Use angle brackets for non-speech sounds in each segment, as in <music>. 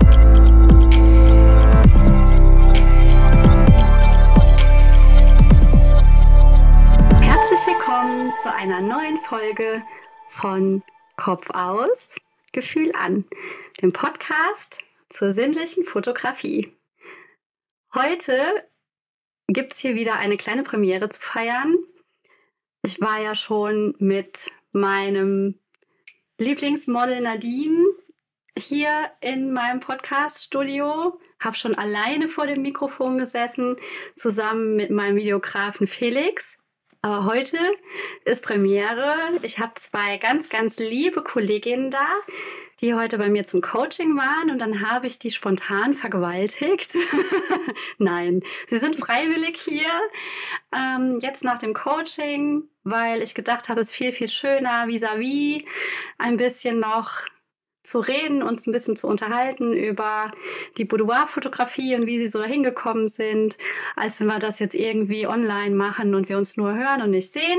Herzlich willkommen zu einer neuen Folge von Kopf aus, Gefühl an, dem Podcast zur sinnlichen Fotografie. Heute gibt es hier wieder eine kleine Premiere zu feiern. Ich war ja schon mit meinem Lieblingsmodel Nadine hier in meinem Podcast-Studio, habe schon alleine vor dem Mikrofon gesessen, zusammen mit meinem Videografen Felix. Aber heute ist Premiere. Ich habe zwei ganz, ganz liebe Kolleginnen da, die heute bei mir zum Coaching waren und dann habe ich die spontan vergewaltigt. <laughs> Nein, sie sind freiwillig hier. Ähm, jetzt nach dem Coaching, weil ich gedacht habe, es ist viel, viel schöner vis-à-vis, -vis, ein bisschen noch zu reden, uns ein bisschen zu unterhalten über die Boudoir-Fotografie und wie sie so dahin gekommen sind, als wenn wir das jetzt irgendwie online machen und wir uns nur hören und nicht sehen.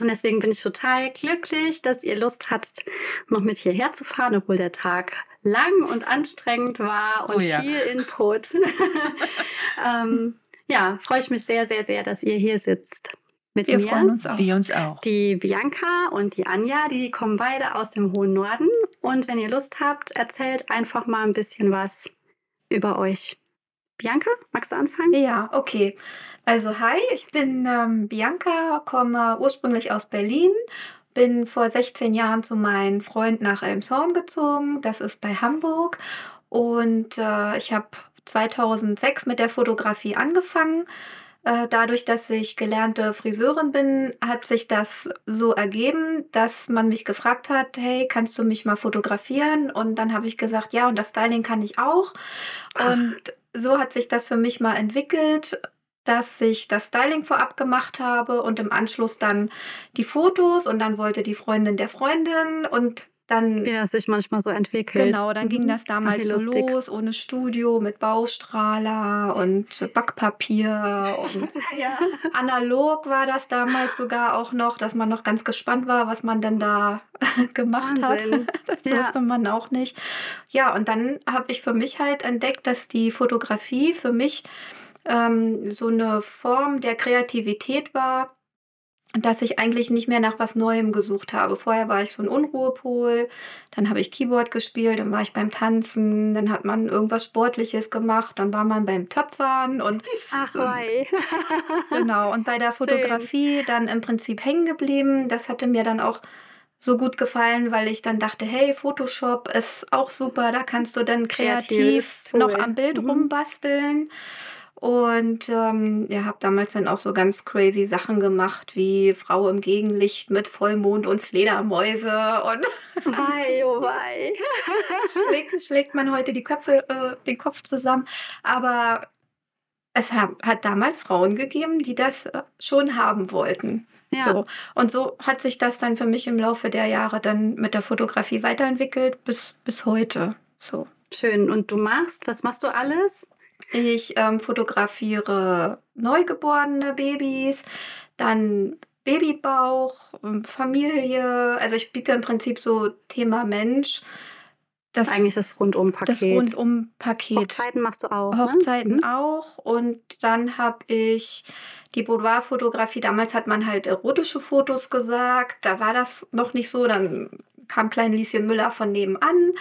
Und deswegen bin ich total glücklich, dass ihr Lust hattet, noch mit hierher zu fahren, obwohl der Tag lang und anstrengend war und oh ja. viel Input. <laughs> ähm, ja, freue ich mich sehr, sehr, sehr, dass ihr hier sitzt mit wir mir. freuen uns auch. Wir uns auch. Die Bianca und die Anja, die kommen beide aus dem hohen Norden. Und wenn ihr Lust habt, erzählt einfach mal ein bisschen was über euch. Bianca, magst du anfangen? Ja, okay. Also hi, ich bin ähm, Bianca, komme ursprünglich aus Berlin, bin vor 16 Jahren zu meinem Freund nach Elmshorn gezogen, das ist bei Hamburg. Und äh, ich habe 2006 mit der Fotografie angefangen dadurch, dass ich gelernte Friseurin bin, hat sich das so ergeben, dass man mich gefragt hat, hey, kannst du mich mal fotografieren? Und dann habe ich gesagt, ja, und das Styling kann ich auch. Ach. Und so hat sich das für mich mal entwickelt dass ich das Styling vorab gemacht habe und im Anschluss dann die Fotos und dann wollte die Freundin der Freundin und dann, Wie das sich manchmal so entwickelt. Genau, dann mhm. ging das damals so los, ohne Studio, mit Baustrahler und Backpapier und <laughs> ja. <laughs> analog war das damals sogar auch noch, dass man noch ganz gespannt war, was man denn da <laughs> gemacht Wahnsinn. hat. Das ja. wusste man auch nicht. Ja, und dann habe ich für mich halt entdeckt, dass die Fotografie für mich ähm, so eine Form der Kreativität war, dass ich eigentlich nicht mehr nach was Neuem gesucht habe. Vorher war ich so ein Unruhepol, dann habe ich Keyboard gespielt, dann war ich beim Tanzen, dann hat man irgendwas Sportliches gemacht, dann war man beim Töpfern und ach wei. <laughs> <laughs> genau und bei der Fotografie Schön. dann im Prinzip hängen geblieben. Das hatte mir dann auch so gut gefallen, weil ich dann dachte, hey, Photoshop ist auch super, da kannst du dann kreativ noch am Bild mhm. rumbasteln. Und ähm, ja, habe damals dann auch so ganz crazy Sachen gemacht, wie Frau im Gegenlicht mit Vollmond und Fledermäuse und <laughs> wei, oh wei. <laughs> schlägt, schlägt man heute die Köpfe, äh, den Kopf zusammen. Aber es hat, hat damals Frauen gegeben, die das äh, schon haben wollten. Ja. So. Und so hat sich das dann für mich im Laufe der Jahre dann mit der Fotografie weiterentwickelt bis, bis heute. So. Schön. Und du machst, was machst du alles? Ich ähm, fotografiere neugeborene Babys, dann Babybauch, ähm, Familie. Also ich biete im Prinzip so Thema Mensch. Das eigentlich das Rundum-Paket. Das Rundum-Paket. Hochzeiten machst du auch. Ne? Hochzeiten ne? auch. Und dann habe ich die Boudoir-Fotografie. Damals hat man halt erotische Fotos gesagt. Da war das noch nicht so. Dann kam klein Lieschen Müller von nebenan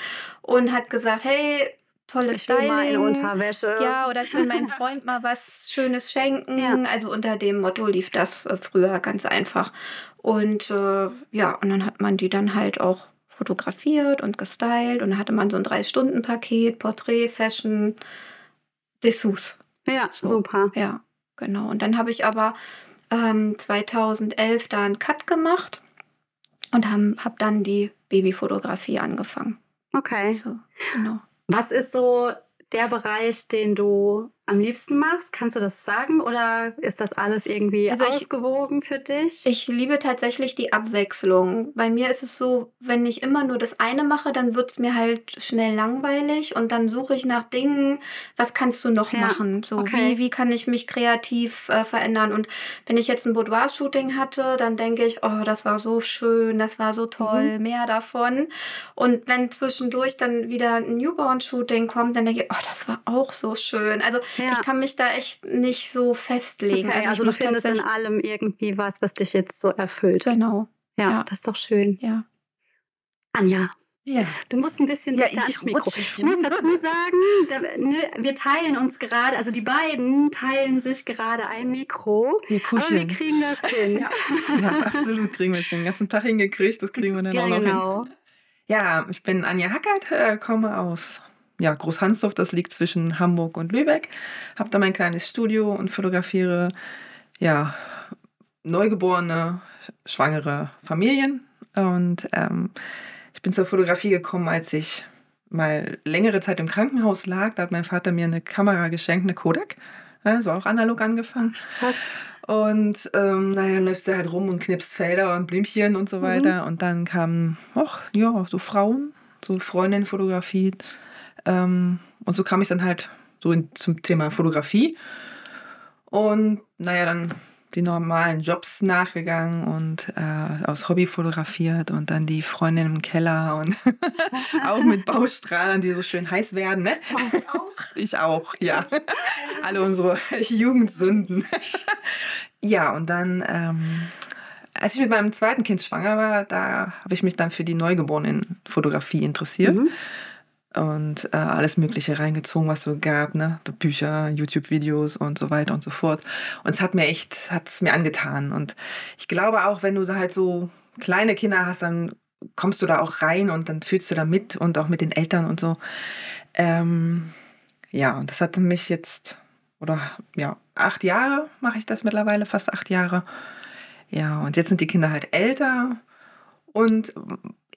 und hat gesagt, hey, tolles ich Styling. Mal in Unterwäsche. Ja, oder ich will meinem Freund mal was Schönes <laughs> schenken. Ja. Also unter dem Motto lief das äh, früher ganz einfach. Und äh, ja, und dann hat man die dann halt auch fotografiert und gestylt und dann hatte man so ein Drei-Stunden-Paket, Porträt, Fashion, Dessous. Ja, so. super. Ja, genau. Und dann habe ich aber ähm, 2011 da einen Cut gemacht und habe hab dann die Babyfotografie angefangen. Okay. So, genau. Was ist so der Bereich, den du am liebsten machst? Kannst du das sagen oder ist das alles irgendwie Also ich- ausgewogen für dich? Ich liebe tatsächlich die Abwechslung. Bei mir ist es so, wenn ich immer nur das eine mache, dann wird es mir halt schnell langweilig und dann suche ich nach Dingen, was kannst du noch Ja, machen? So, okay. wie, wie kann ich mich kreativ äh, verändern? Und wenn ich jetzt ein Boudoir-Shooting hatte, dann denke ich, oh, das war so schön, das war so toll, Mhm. mehr davon. Und wenn zwischendurch dann wieder ein Newborn-Shooting kommt, dann denke ich, oh, das war auch so schön. Also Ja. ich kann mich da echt nicht so festlegen. okay, ich also, du findest in allem irgendwie was, was dich jetzt so erfüllt. Genau, Ja, Ja. das ist doch schön. ja. Anja, Ja. du musst ein bisschen Ja, dichter ich ans Mikro. Ich muss dazu sagen, da, ne, wir teilen uns gerade, also die beiden teilen sich gerade ein Mikro. Wir Aber wir kuscheln. kriegen das hin. Ja, Ja, absolut kriegen wir es den ganzen Tag hingekriegt. Das kriegen wir dann ja auch noch hin. genau. Ja, ich bin Anja Hackert, äh, komme aus ja, Großhansdorf, das liegt zwischen Hamburg und Lübeck. Habe da mein kleines Studio und fotografiere ja, neugeborene, schwangere Familien. Und ähm, ich bin zur Fotografie gekommen, als ich mal längere Zeit im Krankenhaus lag. Da hat mein Vater mir eine Kamera geschenkt, eine Kodak. Ja, das war auch analog angefangen. Krass. Und ähm, naja, dann läufst du halt rum und knippst Felder und Blümchen und so weiter. Und dann kamen, ach ja, so Frauen, so Freundinnenfotografie. Ähm, und so kam ich dann halt so in, zum Thema Fotografie. Und naja, dann die normalen Jobs nachgegangen und äh, aus Hobby fotografiert und dann die Freundin im Keller und <laughs> auch mit Baustrahlen, die so schön heiß werden, ne? Ich auch, ja. <laughs> Alle unsere Jugendsünden. <laughs> ja, und dann, ähm, als ich mit meinem zweiten Kind schwanger war, da habe ich mich dann für die Neugeborenen-Fotografie interessiert Mhm. Und äh, alles Mögliche reingezogen, was so gab, ne? Bücher, YouTube-Videos und so weiter und so fort. Und es hat mir echt, hat es mir angetan. Und ich glaube auch, wenn du halt so kleine Kinder hast, dann kommst du da auch rein und dann fühlst du da mit und auch mit den Eltern und so. Ähm, ja, und das hatte mich jetzt, oder ja, acht Jahre mache ich das mittlerweile, fast acht Jahre. Ja, und jetzt sind die Kinder halt älter und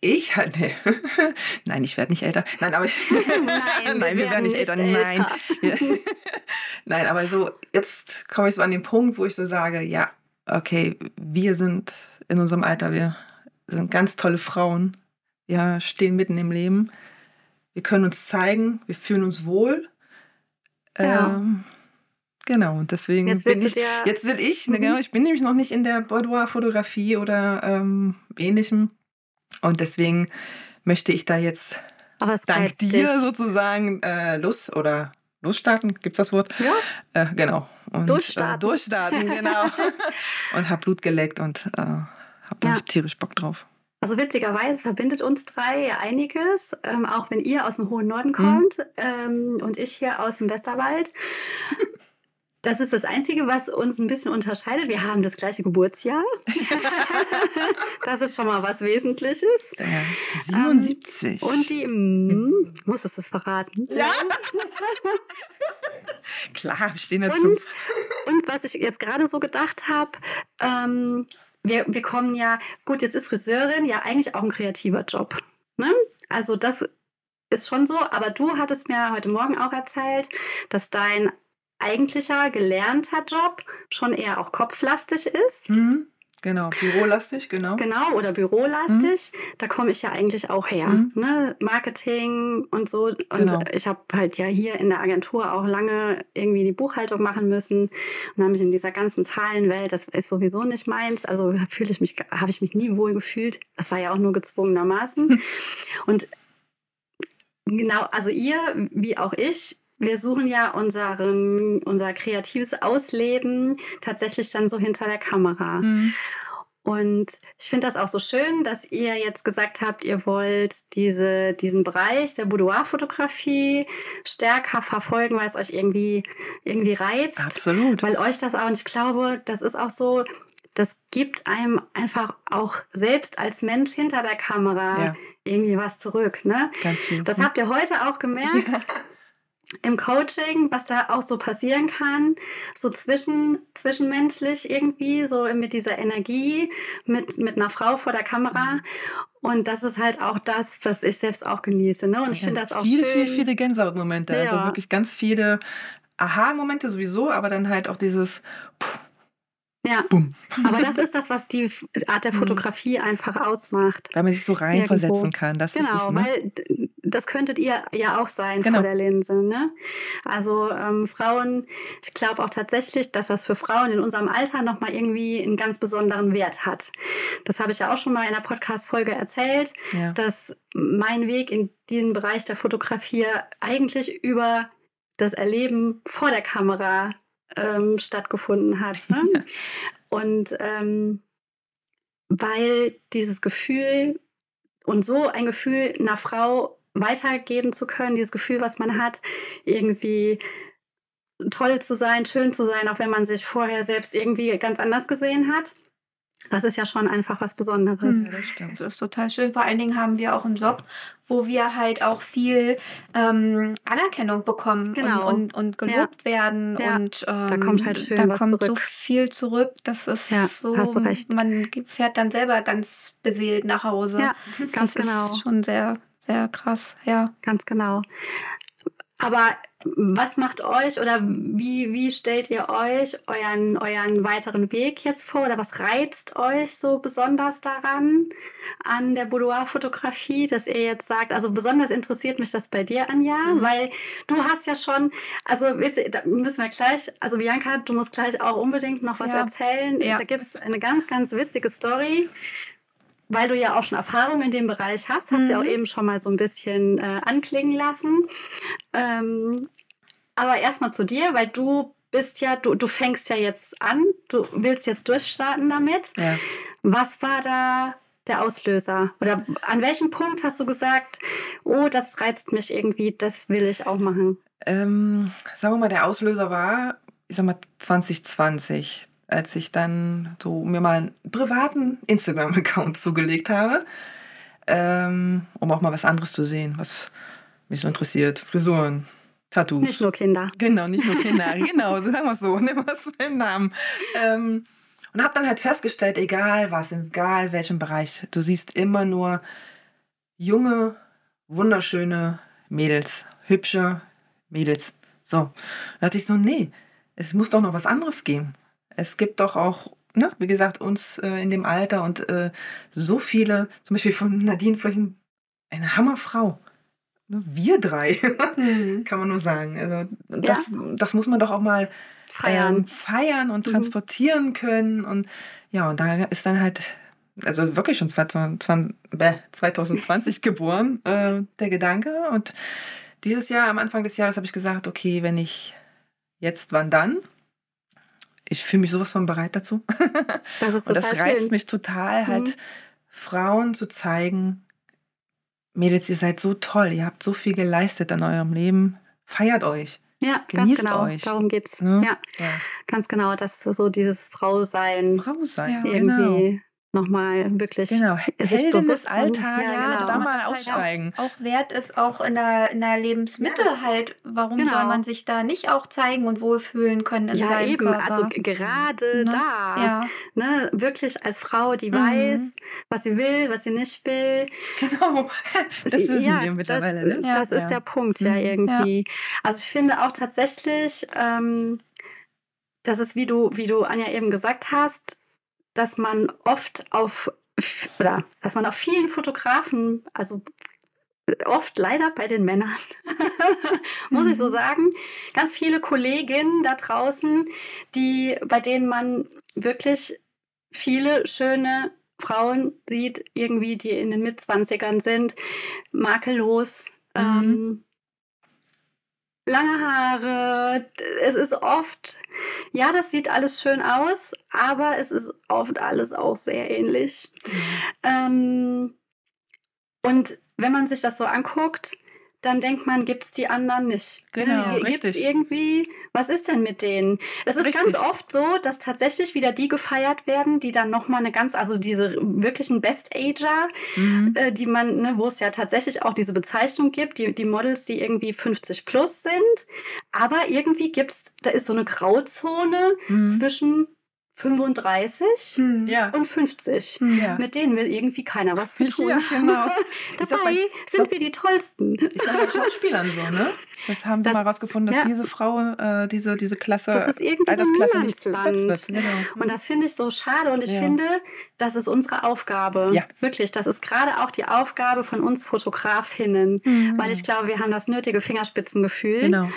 ich halt, nee. <laughs> nein, ich werde nicht älter. Nein, aber <laughs> <laughs> Nein, wir werden nicht Nein. älter. Nein, aber so, jetzt komme ich so an den Punkt, wo ich so sage, ja, okay, wir sind in unserem Alter, wir sind ganz tolle Frauen. Wir stehen mitten im Leben. Wir können uns zeigen, wir fühlen uns wohl. Ja. Ähm, genau, und deswegen Jetzt bin ich, jetzt will ich, ne, Mhm. genau, ich bin nämlich noch nicht in der Boudoir-Fotografie oder ähm, ähnlichem. Und deswegen möchte ich da jetzt Aber es dank dir dich. sozusagen äh, los oder losstarten, gibt's das Wort? Ja, Äh, genau. Und, Durchstarten. Äh, durchstarten, genau. <laughs> und hab Blut geleckt und äh, hab da Ja. tierisch Bock drauf. Also witzigerweise verbindet uns drei ja einiges, ähm, auch wenn ihr aus dem hohen Mhm. Norden kommt ähm, und ich hier aus dem Westerwald. Das ist das Einzige, was uns ein bisschen unterscheidet. Wir haben das gleiche Geburtsjahr. <laughs> das ist schon mal was Wesentliches. Äh, 77. Und die, mm, musstest du es verraten? Ja. <laughs> Klar, wir stehen dazu. Und, und was ich jetzt gerade so gedacht habe, ähm, wir, wir kommen ja, gut, jetzt ist Friseurin ja eigentlich auch ein kreativer Job. Ne? Also das ist schon so, aber du hattest mir heute Morgen auch erzählt, dass dein eigentlicher gelernter Job schon eher auch kopflastig ist. Mhm. Genau, bürolastig, genau. Genau, oder bürolastig. Da komme ich ja eigentlich auch her. Mhm. Ne? Marketing und so. Und Genau. ich habe halt ja hier in der Agentur auch lange irgendwie die Buchhaltung machen müssen. Und habe mich in dieser ganzen Zahlenwelt, das ist sowieso nicht meins. Also fühle ich mich, habe ich mich nie wohl gefühlt. Das war ja auch nur gezwungenermaßen. <laughs> und genau, also ihr, wie auch ich, wir suchen ja unseren, unser kreatives Ausleben tatsächlich dann so hinter der Kamera. Mhm. Und ich finde das auch so schön, dass ihr jetzt gesagt habt, ihr wollt diese, diesen Bereich der Boudoir-Fotografie stärker verfolgen, weil es euch irgendwie, irgendwie reizt. Absolut. Weil euch das auch, und ich glaube, das ist auch so, das gibt einem einfach auch selbst als Mensch hinter der Kamera Ja. irgendwie was zurück. Ne? Ganz viel. Das habt ihr heute auch gemerkt im Coaching, was da auch so passieren kann, so zwischen, zwischenmenschlich irgendwie, so mit dieser Energie, mit, mit einer Frau vor der Kamera. Und das ist halt auch das, was ich selbst auch genieße. Ne? Und ich finde das auch viele, schön. viele, viele Gänsehautmomente. Also Ja. wirklich ganz viele Aha-Momente sowieso, aber dann halt auch dieses Puh, Ja, Bumm. aber das ist das, was die Art der <laughs> Mhm. Fotografie einfach ausmacht. Weil man sich so reinversetzen kann. Das ist Genau, es, ne? weil das könntet ihr ja auch sein Genau. vor der Linse. Ne? Also ähm, Frauen, ich glaube auch tatsächlich, dass das für Frauen in unserem Alter nochmal irgendwie einen ganz besonderen Wert hat. Das habe ich ja auch schon mal in einer Podcast-Folge erzählt, Ja. dass mein Weg in diesen Bereich der Fotografie eigentlich über das Erleben vor der Kamera ähm, stattgefunden hat. Ne? <laughs> Und ähm, weil dieses Gefühl und so ein Gefühl einer Frau weitergeben zu können, dieses Gefühl, was man hat, irgendwie toll zu sein, schön zu sein, auch wenn man sich vorher selbst irgendwie ganz anders gesehen hat. Das ist ja schon einfach was Besonderes. Hm. das stimmt. Das ist total schön. Vor allen Dingen haben wir auch einen Job, wo wir halt auch viel ähm, Anerkennung bekommen Genau. und, und, und gelobt werden. Ja. Und ähm, kommt halt schön da was kommt so zurück. viel zurück. Das ist Ja, so, hast du recht. man fährt dann selber ganz beseelt nach Hause. Ja, ganz das genau. ist schon sehr, sehr krass, ja. Ganz genau. Aber was macht euch oder wie, wie stellt ihr euch euren, euren weiteren Weg jetzt vor? Oder was reizt euch so besonders daran, an der Boudoir-Fotografie, dass ihr jetzt sagt, also besonders interessiert mich das bei dir, Anja, Mhm. weil du hast ja schon, also du- da müssen wir gleich, also Bianca, du musst gleich auch unbedingt noch was Ja. erzählen. Ja. Da gibt es eine ganz, ganz witzige Story weil du ja auch schon Erfahrung in dem Bereich hast, hast du ja auch Mhm. eben schon mal so ein bisschen äh, anklingen lassen. Ähm, aber erstmal zu dir, weil du bist ja, du, du fängst ja jetzt an, du willst jetzt durchstarten damit. Ja. Was war da der Auslöser? Oder an welchem Punkt hast du gesagt, oh, das reizt mich irgendwie, das will ich auch machen? Ähm, sagen wir mal, der Auslöser war, ich sag mal, 2020, als ich dann so mir mal einen privaten Instagram-Account zugelegt habe, ähm, um auch mal was anderes zu sehen, was mich so interessiert. Frisuren, Tattoos. Nicht nur Kinder. Genau, nicht nur Kinder. <laughs> genau, sagen wir es so. <laughs> Nehmen wir es im Namen. Ähm, und habe dann halt festgestellt, egal was, egal welchem Bereich, du siehst immer nur junge, wunderschöne Mädels, hübsche Mädels. So, da dachte ich so, nee, es muss doch noch was anderes geben. Es gibt doch auch, ne, wie gesagt, uns äh, in dem Alter und äh, so viele, zum Beispiel von Nadine vorhin, eine Hammerfrau. Ne, Wir drei. <laughs> Mhm. Kann man nur sagen. Also das, das muss man doch auch mal Feiern. ähm, feiern und Mhm. transportieren können. Und ja, und da ist dann halt, also wirklich schon 2020, bäh, 2020 <laughs> geboren, äh, der Gedanke. Und dieses Jahr, am Anfang des Jahres, habe ich gesagt, okay, wenn ich jetzt, wann dann? Ich fühle mich sowas von bereit dazu. <laughs> das ist Und total das reizt schön. mich total, Mhm. halt Frauen zu zeigen, Mädels, ihr seid so toll, ihr habt so viel geleistet in eurem Leben. Feiert euch. Ja, ganz Genießt genau. euch. Darum geht's. Ne? Ja, Ja. ganz genau. Das ist so dieses Frausein Frau sein. Ja, genau. irgendwie nochmal wirklich. Genau. es ist Heldin bewusst des Alltags, ja, ja, genau. da mal Das halt auch- auch wert ist, auch in der, in der Lebensmitte Ja. halt, warum Genau. soll man sich da nicht auch zeigen und wohlfühlen können in Ja, seinem eben. Körper? Also gerade Ne? da. ja. Ne, wirklich als Frau, die Mhm. weiß, was sie will, was sie nicht will. Genau. <laughs> Das wissen ja, wir mittlerweile. Das, ne? das ist Ja. der Punkt, ja, Mhm. irgendwie. Also ich finde auch tatsächlich, ähm, dass es, wie du, wie du Anja eben gesagt hast, dass man oft auf oder dass man auf vielen Fotografen, also oft leider bei den Männern, <laughs> muss ich so Mhm. sagen, ganz viele Kolleginnen da draußen, die, bei denen man wirklich viele schöne Frauen sieht, irgendwie, die in den Mitzwanzigern sind, makellos, Mhm. ähm, lange Haare. Es ist oft, ja, das sieht alles schön aus, aber es ist oft alles auch sehr ähnlich. Ähm, und wenn man sich das so anguckt, dann denkt man, gibt es die anderen nicht. Genau, Gibt es irgendwie, was ist denn mit denen? Es ist Richtig. ganz oft so, dass tatsächlich wieder die gefeiert werden, die dann nochmal eine ganz, also diese wirklichen Best-Ager, Mhm. äh, die man, ne, wo es ja tatsächlich auch diese Bezeichnung gibt, die, die Models, die irgendwie 50 plus sind. Aber irgendwie gibt es, da ist so eine Grauzone Mhm. zwischen 35 Hm. Ja. und 50. Hm. Ja. Mit denen will irgendwie keiner was zu <laughs> tun. Ja, genau. <laughs> Dabei bei- sind wir die Tollsten. Ist ja bei Schauspielern so, ne? Das haben Das- mal rausgefunden, dass ja. diese Frau, äh, diese, diese Klasse, Das ist irgendwie so ein Altersklasse nicht. Genau. Und das finde ich so schade und ich Ja. finde, das ist unsere Aufgabe. Ja. Wirklich, das ist gerade auch die Aufgabe von uns Fotografinnen, Mhm. weil ich glaube, wir haben das nötige Fingerspitzengefühl. Genau.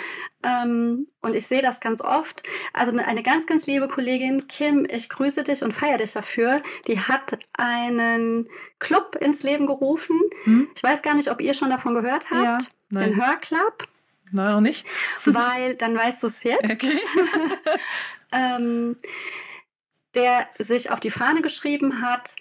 Ähm, und ich sehe das ganz oft. Also eine, eine ganz, ganz liebe Kollegin, Kim, ich grüße dich und feiere dich dafür. Die hat einen Club ins Leben gerufen. Hm? Ich weiß gar nicht, ob ihr schon davon gehört habt. Ja. Den Hörclub, Nein, noch nicht. weil dann weißt du es jetzt. <laughs> Okay. <laughs> ähm, der sich auf die Fahne geschrieben hat,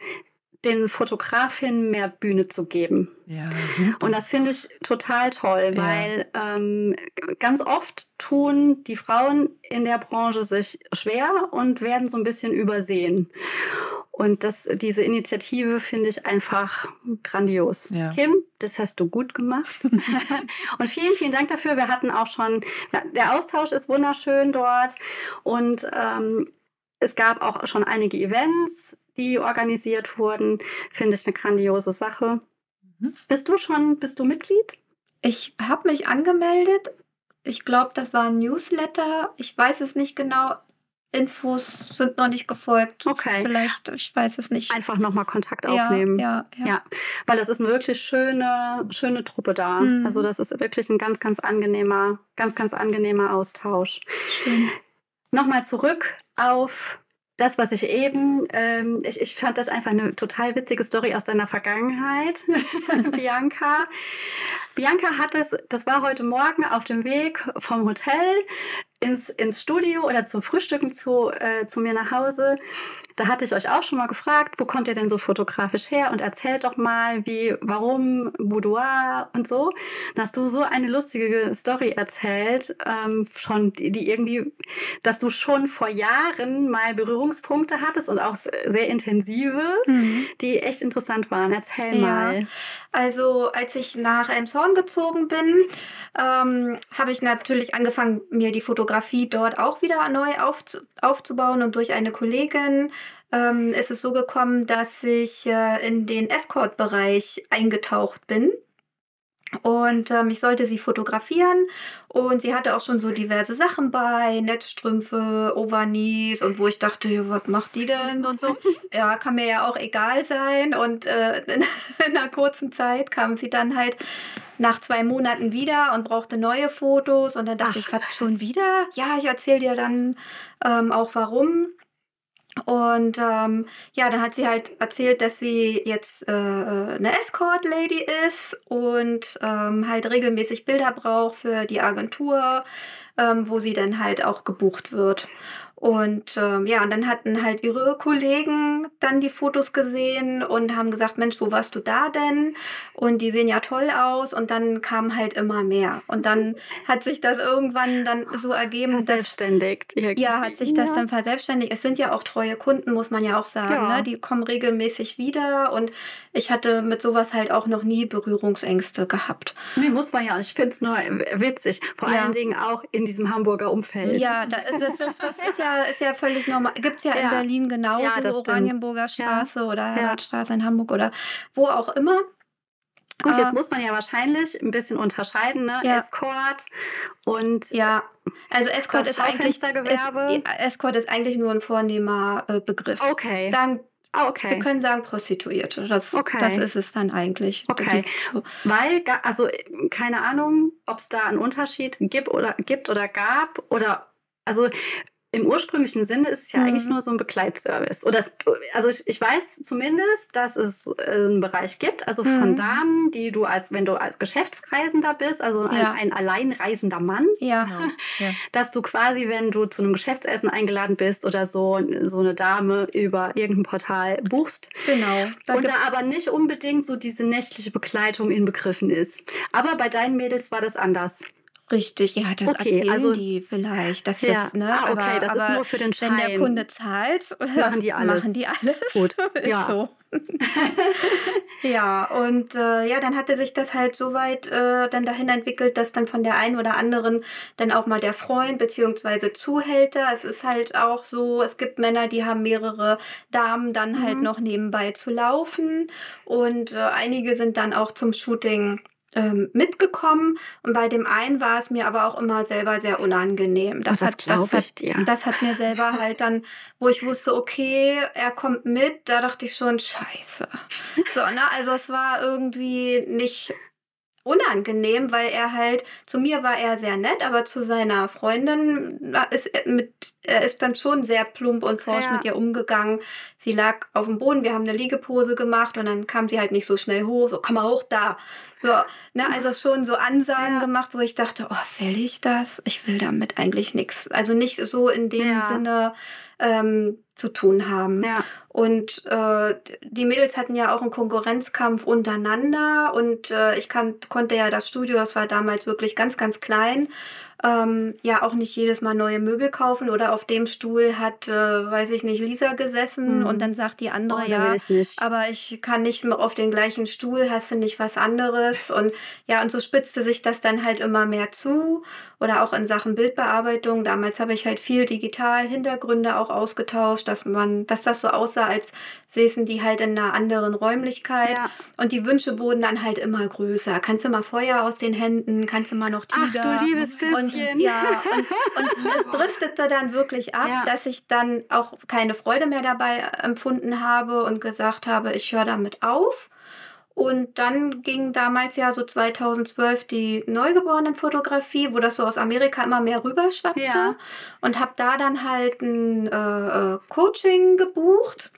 den Fotografinnen mehr Bühne zu geben. Ja, super. Und das finde ich total toll, Ja. weil ähm, ganz oft tun die Frauen in der Branche sich schwer und werden so ein bisschen übersehen. Und das, diese Initiative finde ich einfach grandios. Ja. Kim, das hast du gut gemacht. <laughs> und vielen, vielen Dank dafür. Wir hatten auch schon, ja, der Austausch ist wunderschön dort. Und ähm, es gab auch schon einige Events, die organisiert wurden. Finde ich eine grandiose Sache. Mhm. Bist du schon, bist du Mitglied? Ich habe mich angemeldet. Ich glaube, das war ein Newsletter. Ich weiß es nicht genau. Infos sind noch nicht gefolgt. Okay. Vielleicht, ich weiß es nicht. Einfach nochmal Kontakt ja, aufnehmen. ja, ja, Ja, weil das ist eine wirklich schöne, schöne Truppe da. Mhm. Also das ist wirklich ein ganz, ganz angenehmer, ganz, ganz angenehmer Austausch. Schön. Nochmal zurück auf das, was ich eben, ähm, ich, ich fand das einfach eine total witzige Story aus deiner Vergangenheit, <laughs> Bianca. Bianca hat es, das war heute Morgen auf dem Weg vom Hotel ins, ins Studio oder zum Frühstücken zu, äh, zu mir nach Hause. Da hatte ich euch auch schon mal gefragt, wo kommt ihr denn so fotografisch her? Und erzählt doch mal, wie, warum Boudoir und so. Da hast du so eine lustige Story erzählt, ähm, schon, die, die irgendwie, dass du schon vor Jahren mal Berührungspunkte hattest und auch sehr intensive, Mhm. die echt interessant waren. Erzähl Ja. mal. Also als ich nach Elmshorn gezogen bin, ähm, habe ich natürlich angefangen, mir die Fotografie dort auch wieder neu aufzu aufzubauen. Und durch eine Kollegin ähm, ist es so gekommen, dass ich äh, in den Escort-Bereich eingetaucht bin. Und ähm, ich sollte sie fotografieren und sie hatte auch schon so diverse Sachen bei, Netzstrümpfe, Overknees und wo ich dachte, ja, was macht die denn und so. <laughs> Ja, kann mir ja auch egal sein. Und äh, in, <laughs> in einer kurzen Zeit kam sie dann halt nach zwei Monaten wieder und brauchte neue Fotos. Und dann dachte Ach, ich, was schon wieder? Ja, ich erzähle dir dann ähm, auch warum. Und ähm, ja, dann hat sie halt erzählt, dass sie jetzt äh, eine Escort-Lady ist und ähm, halt regelmäßig Bilder braucht für die Agentur, ähm, wo sie dann halt auch gebucht wird. Und ähm, ja, und dann hatten halt ihre Kollegen dann die Fotos gesehen und haben gesagt, Mensch, wo warst du da denn? Und die sehen ja toll aus. Und dann kam halt immer mehr. Und dann hat sich das irgendwann dann so ergeben, Verselbstständigt. irgendwie. ja, hat sich das Ja. dann verselbstständigt. Es sind ja auch treue Kunden, muss man ja auch sagen. Ja. Ne? Die kommen regelmäßig wieder und ich hatte mit sowas halt auch noch nie Berührungsängste gehabt. Nee, muss man ja. Und ich finde es nur witzig. Vor Ja. allen Dingen auch in diesem Hamburger Umfeld. Ja, da, das, ist, das ist, ja, ist ja völlig normal. Gibt es ja, in Ja. Berlin genauso, Ja. Oranienburger Straße oder Herbertstraße in Hamburg oder wo auch immer. Gut, jetzt Ah. muss man ja wahrscheinlich ein bisschen unterscheiden, ne? Ja. Escort und Ja, also Escort ist eigentlich, ist, ja, Escort ist eigentlich nur ein vornehmer äh, Begriff. Okay. Sagen, Ah, Wir okay. können sagen Prostituierte. Das, Okay. das ist es dann eigentlich. Okay. Weil, also keine Ahnung, ob es da einen Unterschied gibt oder gibt oder gab oder also im ursprünglichen Sinne ist es ja Mhm. eigentlich nur so ein Begleitservice. Oder es, also ich, ich weiß zumindest, dass es äh, einen Bereich gibt, also von Mhm. Damen, die du als, wenn du als Geschäftsreisender bist, also ein, Ja. ein alleinreisender Mann, Ja. <laughs> Genau. Ja. dass du quasi, wenn du zu einem Geschäftsessen eingeladen bist oder so, so eine Dame über irgendein Portal buchst, Genau. Da und da aber nicht unbedingt so diese nächtliche Begleitung inbegriffen ist. Aber bei deinen Mädels war das anders. Richtig, ja, das Okay, erzählen also- die vielleicht. Das Ja. ist, ne? Ah, okay, aber, das ist aber nur für den Wenn der Schein. Kunde zahlt, <laughs> Machen die alles. Machen die alles. Gut, <laughs> ist ja. so. <laughs> ja, und äh, ja, dann hatte sich das halt so weit äh, dann dahin entwickelt, dass dann von der einen oder anderen dann auch mal der Freund beziehungsweise Zuhälter. Es ist halt auch so, es gibt Männer, die haben mehrere Damen dann halt Mhm. noch nebenbei zu laufen. Und äh, einige sind dann auch zum Shooting ähm, mitgekommen. Und bei dem einen war es mir aber auch immer selber sehr unangenehm. Das, das hat, glaube hat dir. das hat mir selber halt dann, wo ich wusste, okay, er kommt mit, da dachte ich schon, scheiße. So, ne? Also es war irgendwie nicht unangenehm, weil er halt, zu mir war er sehr nett, aber zu seiner Freundin ist er mit, er ist dann schon sehr plump und forsch Ja. mit ihr umgegangen. Sie lag auf dem Boden, wir haben eine Liegepose gemacht und dann kam sie halt nicht so schnell hoch, so komm mal hoch da. So, ne, also schon so Ansagen Ja. gemacht, wo ich dachte, oh, will ich das? Ich will damit eigentlich nichts. Also nicht so in dem Ja. Sinne ähm, zu tun haben. Ja. Und äh, die Mädels hatten ja auch einen Konkurrenzkampf untereinander und äh, ich kann, konnte ja das Studio, das war damals wirklich ganz, ganz klein, ähm, ja auch nicht jedes Mal neue Möbel kaufen oder auf dem Stuhl hat, äh, weiß ich nicht, Lisa gesessen Mhm. und dann sagt die Oh, andere, da ja, ich aber ich kann nicht mehr auf den gleichen Stuhl, hast du nicht was anderes? Und ja, und so spitzte sich das dann halt immer mehr zu. Oder auch in Sachen Bildbearbeitung. Damals habe ich halt viel digital Hintergründe auch ausgetauscht, dass man, dass das so aussah, als säßen die halt in einer anderen Räumlichkeit. Ja. Und die Wünsche wurden dann halt immer größer. Kannst du mal Feuer aus den Händen? Kannst du mal noch Ach, Tiger? du liebes Und, bisschen. <laughs> ja, und, und es driftete dann wirklich ab, Ja. dass ich dann auch keine Freude mehr dabei empfunden habe und gesagt habe, ich höre damit auf. Und dann ging damals ja so 2012 die Neugeborenenfotografie, wo das so aus Amerika immer mehr rüberschwappte. Ja. Und habe da dann halt ein äh, äh, Coaching gebucht.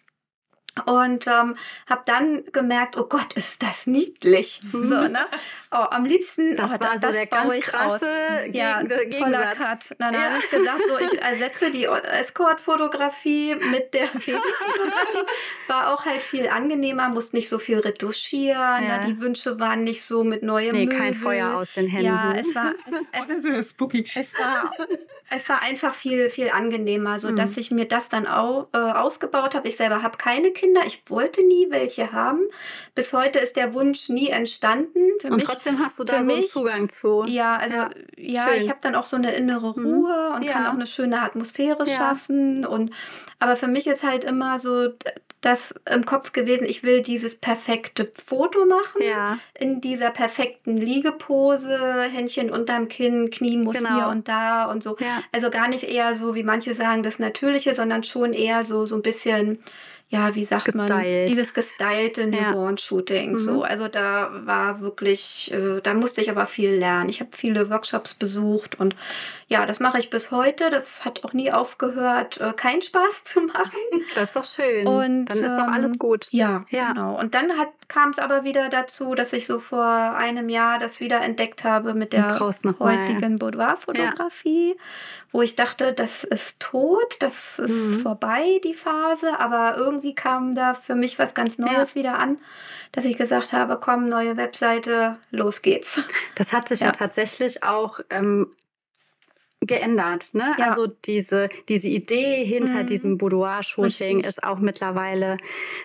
Und ähm, habe dann gemerkt, oh Gott, ist das niedlich. Mhm. So, ne? Oh, am liebsten. Das oh, war so der ganz krasse ja, Gegen- voller Gegensatz. Cut. Dann Ja. habe ich gesagt, so, ich ersetze die Escort-Fotografie mit der <laughs> Babyfotografie. War auch halt viel angenehmer, musste nicht so viel retuschieren. Ja. Ne? Die Wünsche waren nicht so mit neuem Nee, Möbel. kein Feuer aus den Händen. Ja, es war, <laughs> es, es, Das ist ja spooky. es war, es war einfach viel, viel angenehmer, so dass Mhm. ich mir das dann au, äh, ausgebaut habe. Ich selber habe keine Kinder. Ich wollte nie welche haben. Bis heute ist der Wunsch nie entstanden. Für Und mich, trotzdem hast du da so einen Zugang zu. ja, also Ja, ja, ich habe dann auch so eine innere Mhm. Ruhe und Ja. kann auch eine schöne Atmosphäre Ja. schaffen. Und aber für mich ist halt immer so das im Kopf gewesen, ich will dieses perfekte Foto machen Ja. in dieser perfekten Liegepose, Händchen unterm Kinn, Knie muss Genau. hier und da und so. Ja. Also gar nicht eher so, wie manche sagen, das Natürliche, sondern schon eher so, so ein bisschen, ja, wie sagt man, Gestylt. dieses gestylte Ja. Newborn-Shooting. Mhm. So, also da war wirklich, äh, da musste ich aber viel lernen. Ich habe viele Workshops besucht und ja, das mache ich bis heute. Das hat auch nie aufgehört, äh, keinen Spaß zu machen. <laughs> Das ist doch schön. Und, Dann ist doch ähm, alles gut. Ja, Ja. genau. Und dann kam es aber wieder dazu, dass ich so vor einem Jahr das wieder entdeckt habe mit der heutigen Boudoir-Fotografie, wo ich dachte, das ist tot, das ist Mhm. vorbei, die Phase. Aber irgendwie kam da für mich was ganz Neues wieder an, dass ich gesagt habe, komm, neue Webseite, los geht's. Das hat sich ja, Ja. tatsächlich auch ähm, geändert. Ne? Ja. Also diese, diese Idee hinter Mhm. diesem Boudoir-Shooting ist auch mittlerweile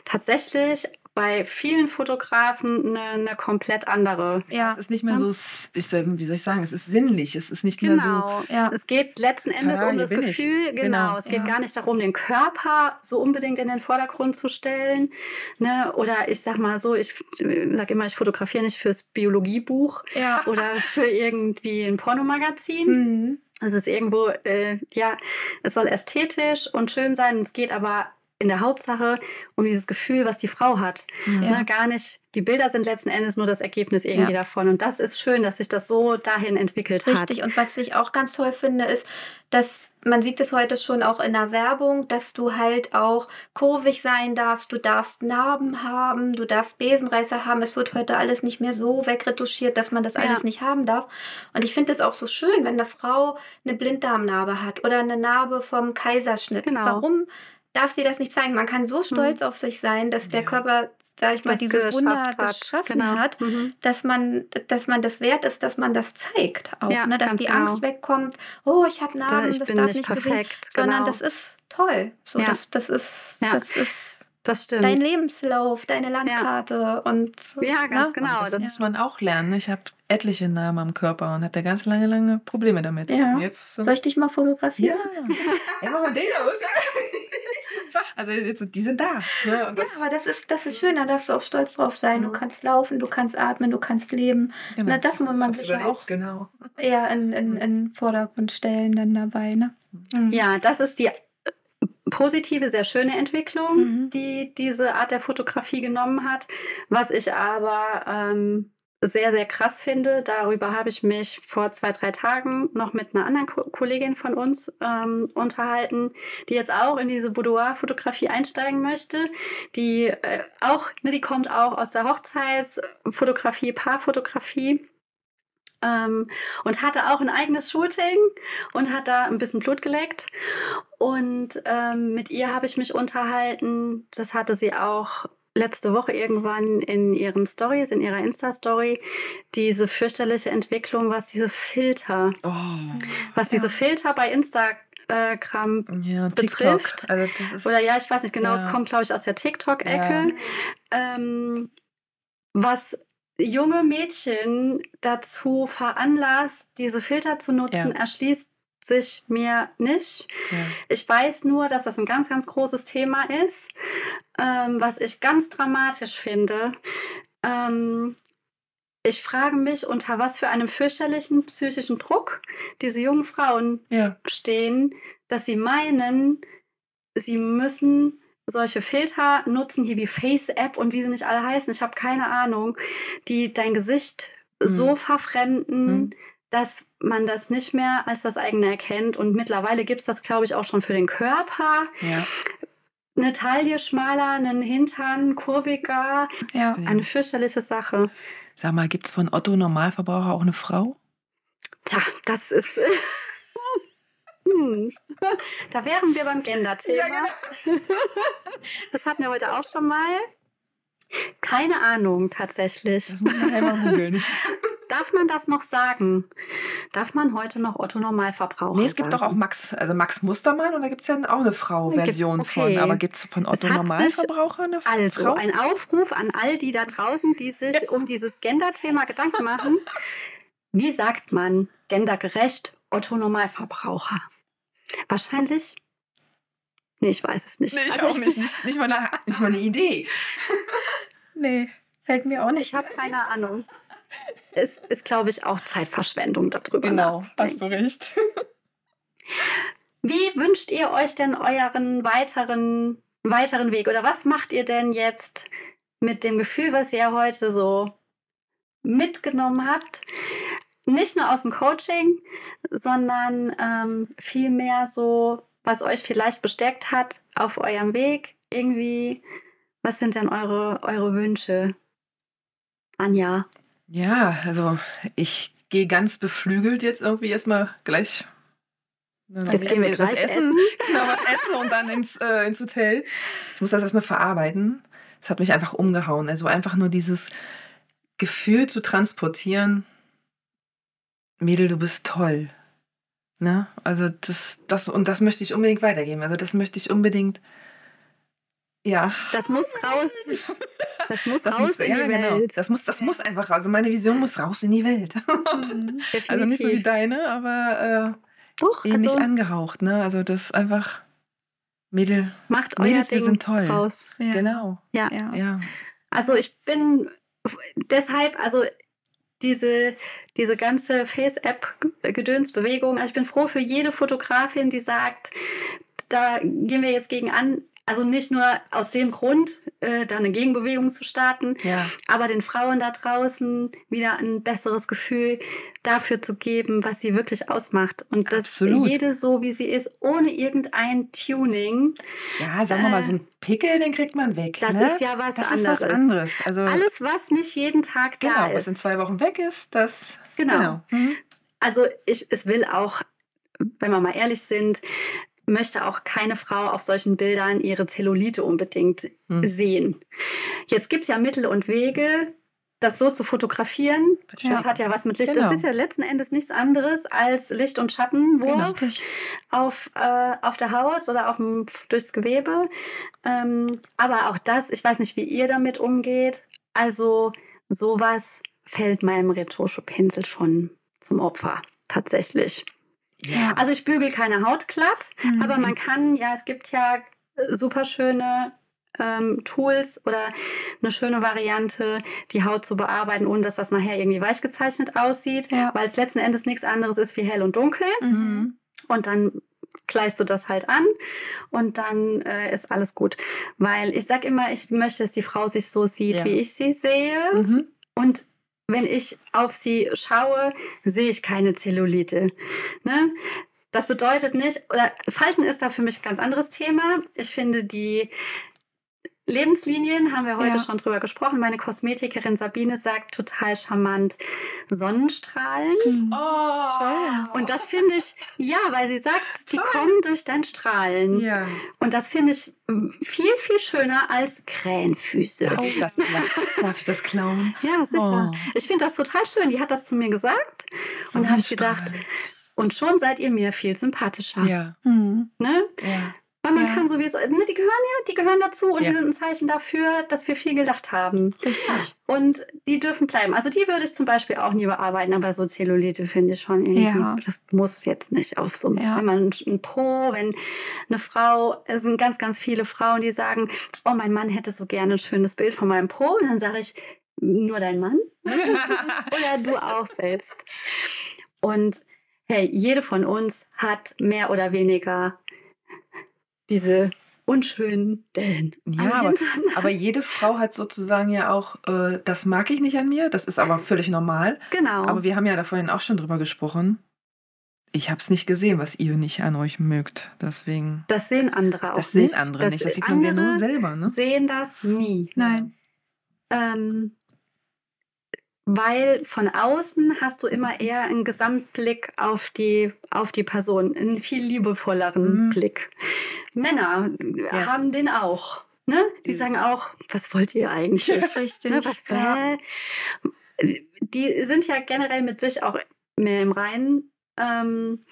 tatsächlich bei vielen Fotografen eine, eine komplett andere. Ja, Es ist nicht mehr so, ich, wie soll ich sagen, es ist sinnlich. Es ist nicht mehr so. Genau. Ja. Es geht letzten Tada, Endes um das. Gefühl, genau. Genau, Es geht ja. gar nicht darum, den Körper so unbedingt in den Vordergrund zu stellen. Ne? Oder ich sag mal so, ich sag immer, ich fotografiere nicht fürs Biologiebuch ja. <laughs> oder für irgendwie ein Pornomagazin. Mhm. Es ist irgendwo, äh, ja, es soll ästhetisch und schön sein. Es geht aber in der Hauptsache um dieses Gefühl, was die Frau hat. Mhm. Ja. Ne, gar nicht, die Bilder sind letzten Endes nur das Ergebnis irgendwie Ja. davon. Und das ist schön, dass sich das so dahin entwickelt hat. Richtig. Und was ich auch ganz toll finde, ist, dass man sieht es heute schon auch in der Werbung, dass du halt auch kurvig sein darfst, du darfst Narben haben, du darfst Besenreißer haben. Es wird heute alles nicht mehr so wegretuschiert, dass man das Ja. alles nicht haben darf. Und ich finde es auch so schön, wenn eine Frau eine Blinddarmnarbe hat oder eine Narbe vom Kaiserschnitt. Genau. Warum darf sie das nicht zeigen? Man kann so stolz auf sich sein, dass der Ja. Körper, sag ich mal, das dieses Wunder hat. geschaffen Genau. hat Mhm. dass man, dass man das wert ist, dass man das zeigt auch, Ja, ne? dass die genau. Angst wegkommt, oh, ich habe Narben, ich das bin darf nicht nicht gesehen, perfekt. sondern genau. das ist toll. So, Ja. das, das ist, Ja. das ist, Das stimmt. dein Lebenslauf, deine Landkarte und Ja, ganz ne? genau. das, Das muss man auch lernen. Ich habe etliche Namen am Körper und hatte ganz lange, lange Probleme damit. Ja. Und Jetzt, Soll ich dich mal ja. <laughs> fotografieren? Ey, mach mal den aus. <laughs> Also jetzt, die sind da. Ne? Und Ja, aber das ist, das ist schön, da darfst du auch stolz drauf sein. Du Mhm. kannst laufen, du kannst atmen, du kannst leben. genau. Na, das muss man sich ja auch genau. eher in, in, in Vordergrund stellen dann dabei. Ne? Mhm. Ja, das ist die positive, sehr schöne Entwicklung, Mhm. die diese Art der Fotografie genommen hat. Was ich aber ähm, sehr, sehr krass finde, darüber habe ich mich vor zwei, drei Tagen noch mit einer anderen Ko Kollegin von uns ähm, unterhalten, die jetzt auch in diese Boudoir-Fotografie einsteigen möchte. Die äh, auch, ne, die kommt auch aus der Hochzeitsfotografie, Paarfotografie. Ähm, und hatte auch ein eigenes Shooting und hat da ein bisschen Blut geleckt. Und ähm, mit ihr habe ich mich unterhalten. Das hatte sie auch letzte Woche irgendwann in ihren Stories, in ihrer Insta-Story, diese fürchterliche Entwicklung, was diese Filter, Oh. was diese Filter bei Instagram Ja, betrifft. Also oder ja, ich weiß nicht genau, Ja. es kommt, glaube ich, aus der TikTok-Ecke. Ähm, was junge Mädchen dazu veranlasst, diese Filter zu nutzen, Ja. erschließt sich mir nicht. ja. Ich weiß nur, dass das ein ganz, ganz großes Thema ist, ähm, was ich ganz dramatisch finde. Ähm, ich frage mich, unter was für einem fürchterlichen psychischen Druck diese jungen Frauen ja. stehen, dass sie meinen, sie müssen solche Filter nutzen, hier wie Face-App und wie sie nicht alle heißen. Ich habe keine Ahnung, die dein Gesicht Mhm. so verfremden, Mhm. Dass man das nicht mehr als das eigene erkennt. Und mittlerweile gibt es das, glaube ich, auch schon für den Körper. ja. Eine Taille schmaler, einen Hintern kurviger. Ja. Eine fürchterliche Sache. Sag mal, gibt es von Otto Normalverbraucher auch eine Frau? Tja, das ist. <laughs> Hm. Da wären wir beim Gender-Thema. genau. <laughs> Das hatten wir heute auch schon mal. Keine Ahnung, tatsächlich. Das muss man nachher mal googeln. <laughs> Darf man das noch sagen? Darf man heute noch Otto Normalverbraucher Nee, es gibt sagen? doch auch Max, also Max Mustermann und da gibt es ja auch eine Frau-Version okay. von. Aber gibt es von Otto Normalverbraucher eine Also, Frau? ein Aufruf an all die da draußen, die sich um dieses Gender-Thema Gedanken machen. <laughs> Wie sagt man gendergerecht Otto Normalverbraucher? Wahrscheinlich. Nee, ich weiß es nicht. Nee, ich Also auch nicht. Nicht, nicht, mal eine, nicht mal eine Idee. <laughs> Nee, fällt mir auch nicht. Ich habe keine Ahnung. Es ist, glaube ich, auch Zeitverschwendung, darüber Genau, hast du recht. Wie wünscht ihr euch denn euren weiteren, weiteren Weg? Oder was macht ihr denn jetzt mit dem Gefühl, was ihr heute so mitgenommen habt? Nicht nur aus dem Coaching, sondern ähm, vielmehr so, was euch vielleicht bestärkt hat auf eurem Weg. Irgendwie, was sind denn eure, eure Wünsche? Anja. Ja, also ich gehe ganz beflügelt jetzt irgendwie erstmal gleich. Jetzt gehen wir was gleich essen. <laughs> Genau, was essen und dann ins, äh, ins Hotel. Ich muss das erstmal verarbeiten. Das hat mich einfach umgehauen. Also einfach nur dieses Gefühl zu transportieren. Mädel, du bist toll. Ne? Also das, das, und das möchte ich unbedingt weitergeben. Also das möchte ich unbedingt, ja. Das muss raus. Das muss Das raus muss, in ja, die genau. Welt. Das muss, das muss einfach raus. Also meine Vision muss raus in die Welt. Mhm. <laughs> Also nicht so wie deine, aber Doch, äh, ähnlich also angehaucht, ne? Also das ist einfach Mädel, macht euer Mädels, wir Ding sind toll. raus. Ja. genau. Ja. Ja. Ja. Also ich bin deshalb, also diese, diese ganze Face-App-Gedönsbewegung, also ich bin froh für jede Fotografin, die sagt, da gehen wir jetzt gegen an. Also nicht nur aus dem Grund, äh, da eine Gegenbewegung zu starten, Ja. aber den Frauen da draußen wieder ein besseres Gefühl dafür zu geben, was sie wirklich ausmacht. Und dass Absolut. jede so, wie sie ist, ohne irgendein Tuning, Ja, sagen wir mal, so ein Pickel, den kriegt man weg. das ne? ist ja was das anderes. ist was anderes. Also Alles, was nicht jeden Tag da genau, was ist. in zwei Wochen weg ist, das Genau. Mhm. Also ich, es will auch, wenn wir mal ehrlich sind, möchte auch keine Frau auf solchen Bildern ihre Zellulite unbedingt Hm. sehen. Jetzt gibt es ja Mittel und Wege, das so zu fotografieren, Ja. das hat ja was mit Licht. Genau. Das ist ja letzten Endes nichts anderes als Licht- und Schattenwurf Genau. auf, äh, auf der Haut oder auf dem, durchs Gewebe. Ähm, aber auch das, ich weiß nicht, wie ihr damit umgeht. Also sowas fällt meinem Retusche-Pinsel schon zum Opfer, tatsächlich. Ja. Also ich bügel keine Haut glatt, Mhm. aber man kann, ja, es gibt ja super schöne ähm, Tools oder eine schöne Variante, die Haut zu bearbeiten, ohne dass das nachher irgendwie weich gezeichnet aussieht, Ja. weil es letzten Endes nichts anderes ist wie hell und dunkel. Mhm. Und dann gleichst du das halt an und dann äh, ist alles gut. Weil ich sag immer, ich möchte, dass die Frau sich so sieht, Ja. wie ich sie sehe. Mhm. Und wenn ich auf sie schaue, sehe ich keine Zellulite. Ne? Das bedeutet nicht, oder Falten ist da für mich ein ganz anderes Thema. Ich finde die Lebenslinien, haben wir heute Ja. schon drüber gesprochen. Meine Kosmetikerin Sabine sagt total charmant Sonnenstrahlen. Mhm. Oh. Und das finde ich, ja, weil sie sagt, die Toll. kommen durch dein Strahlen. Ja. Und das finde ich mm, viel, viel schöner als Krähenfüße. Darf ich das, <laughs> darf ich das klauen? Ja, sicher. Oh. Ich finde das total schön. Die hat das zu mir gesagt. Und da habe ich gedacht, und schon seid ihr mir viel sympathischer. Ja. Mhm. Ne? Ja. Weil man Ja. kann sowieso, ne, die gehören ja, die gehören dazu und Ja. die sind ein Zeichen dafür, dass wir viel gedacht haben. Richtig. Und die dürfen bleiben. Also die würde ich zum Beispiel auch nie bearbeiten, aber so Zellulite finde ich schon irgendwie, Ja. das muss jetzt nicht auf so Ja. wenn man ein Po, wenn eine Frau, es sind ganz, ganz viele Frauen, die sagen, oh, mein Mann hätte so gerne ein schönes Bild von meinem Po. Und dann sage ich, nur dein Mann? <laughs> Oder du auch selbst. Und hey, jede von uns hat mehr oder weniger diese unschönen Dellen. Ja, aber, aber jede Frau hat sozusagen ja auch, äh, das mag ich nicht an mir, das ist aber völlig normal. genau. Aber wir haben ja da vorhin auch schon drüber gesprochen. Ich habe es nicht gesehen, was ihr nicht an euch mögt. Deswegen. das sehen andere auch Das sehen nicht. andere nicht. Das sieht man ja nur selber, ne? sehen das nie. Nein. Ähm, weil von außen hast du immer eher einen Gesamtblick auf die, auf die Person, einen viel liebevolleren Mhm. Blick. Männer Ja. haben den auch. Ne? Die Die- sagen auch, was wollt ihr eigentlich? Richtig. <laughs> Ne, was, ja. Die sind ja generell mit sich auch mehr im Reinen. Ähm,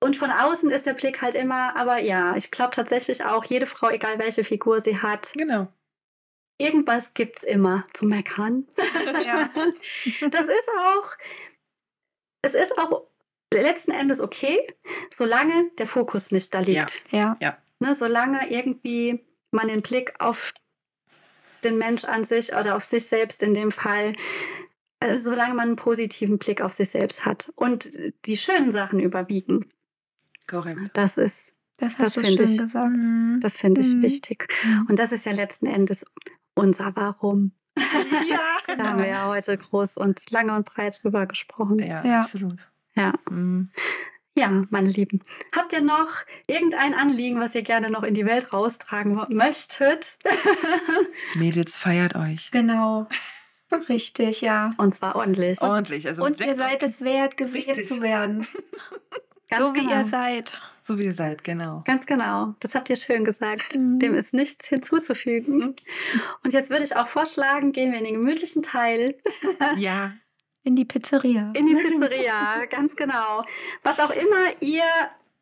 und von außen ist der Blick halt immer, aber ja, ich glaube tatsächlich auch, jede Frau, egal welche Figur sie hat, Genau. Irgendwas gibt's immer zu meckern. Ja. <laughs> Das ist auch, es ist auch letzten Endes okay, solange der Fokus nicht da liegt. Ja. Ne, solange irgendwie man den Blick auf den Mensch an sich oder auf sich selbst in dem Fall, äh, solange man einen positiven Blick auf sich selbst hat und die schönen Sachen überwiegen. Korrekt. Das ist, Das Das hast du finde schön ich- gesagt. das finde ich Mhm. wichtig. Mhm. Und das ist ja letzten Endes unser Warum. <laughs> Ja, Da haben wir ja heute groß und lange und breit drüber gesprochen. Ja, Ja. absolut. Ja. Mhm. Ja, meine Lieben. Habt ihr noch irgendein Anliegen, was ihr gerne noch in die Welt raustragen möchtet? <laughs> Mädels, feiert euch. Genau. Richtig, ja. Und zwar ordentlich. Ordentlich. Also Und ihr seid es wert, gesehen Richtig. zu werden. <laughs> Ganz so wie genau. ihr seid. So wie ihr seid, genau. Ganz genau. Das habt ihr schön gesagt. Mhm. Dem ist nichts hinzuzufügen. Und jetzt würde ich auch vorschlagen, gehen wir in den gemütlichen Teil <laughs> Ja. In die Pizzeria. in die Pizzeria. Ganz genau. Was auch immer ihr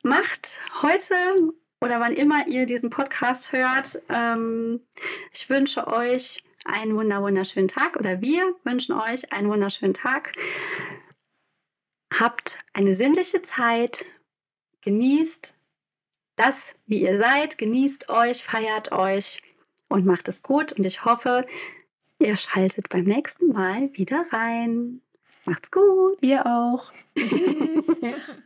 macht heute oder wann immer ihr diesen Podcast hört, ähm, ich wünsche euch einen wunder wunderschönen Tag oder wir wünschen euch einen wunderschönen Tag. Habt eine sinnliche Zeit, genießt das, wie ihr seid, genießt euch, feiert euch und macht es gut. Und ich hoffe, ihr schaltet beim nächsten Mal wieder rein. Macht's gut. Ihr auch. <laughs> <laughs>